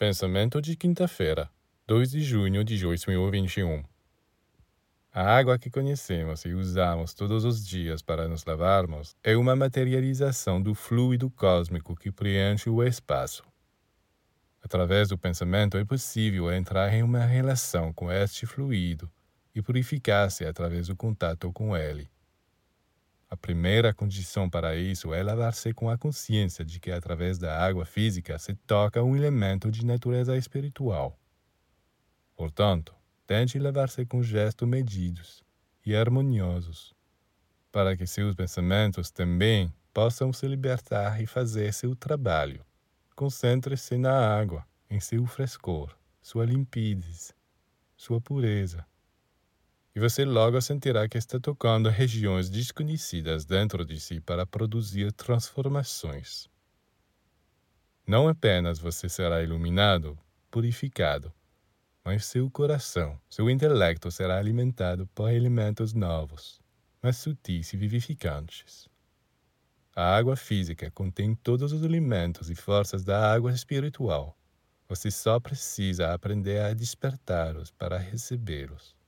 Pensamento de quinta-feira, 2 de junho de 2021. A água que conhecemos e usamos todos os dias para nos lavarmos é uma materialização do fluido cósmico que preenche o espaço. Através do pensamento é possível entrar em uma relação com este fluido e purificar-se através do contato com ele. Primeira condição para isso é lavar-se com a consciência de que através da água física se toca um elemento de natureza espiritual. Portanto, tente lavar-se com gestos medidos e harmoniosos, para que seus pensamentos também possam se libertar e fazer seu trabalho. Concentre-se na água, em seu frescor, sua limpidez, sua pureza e você logo sentirá que está tocando regiões desconhecidas dentro de si para produzir transformações. Não apenas você será iluminado, purificado, mas seu coração, seu intelecto será alimentado por elementos novos, mais sutis e vivificantes. A água física contém todos os elementos e forças da água espiritual. Você só precisa aprender a despertá-los para recebê-los.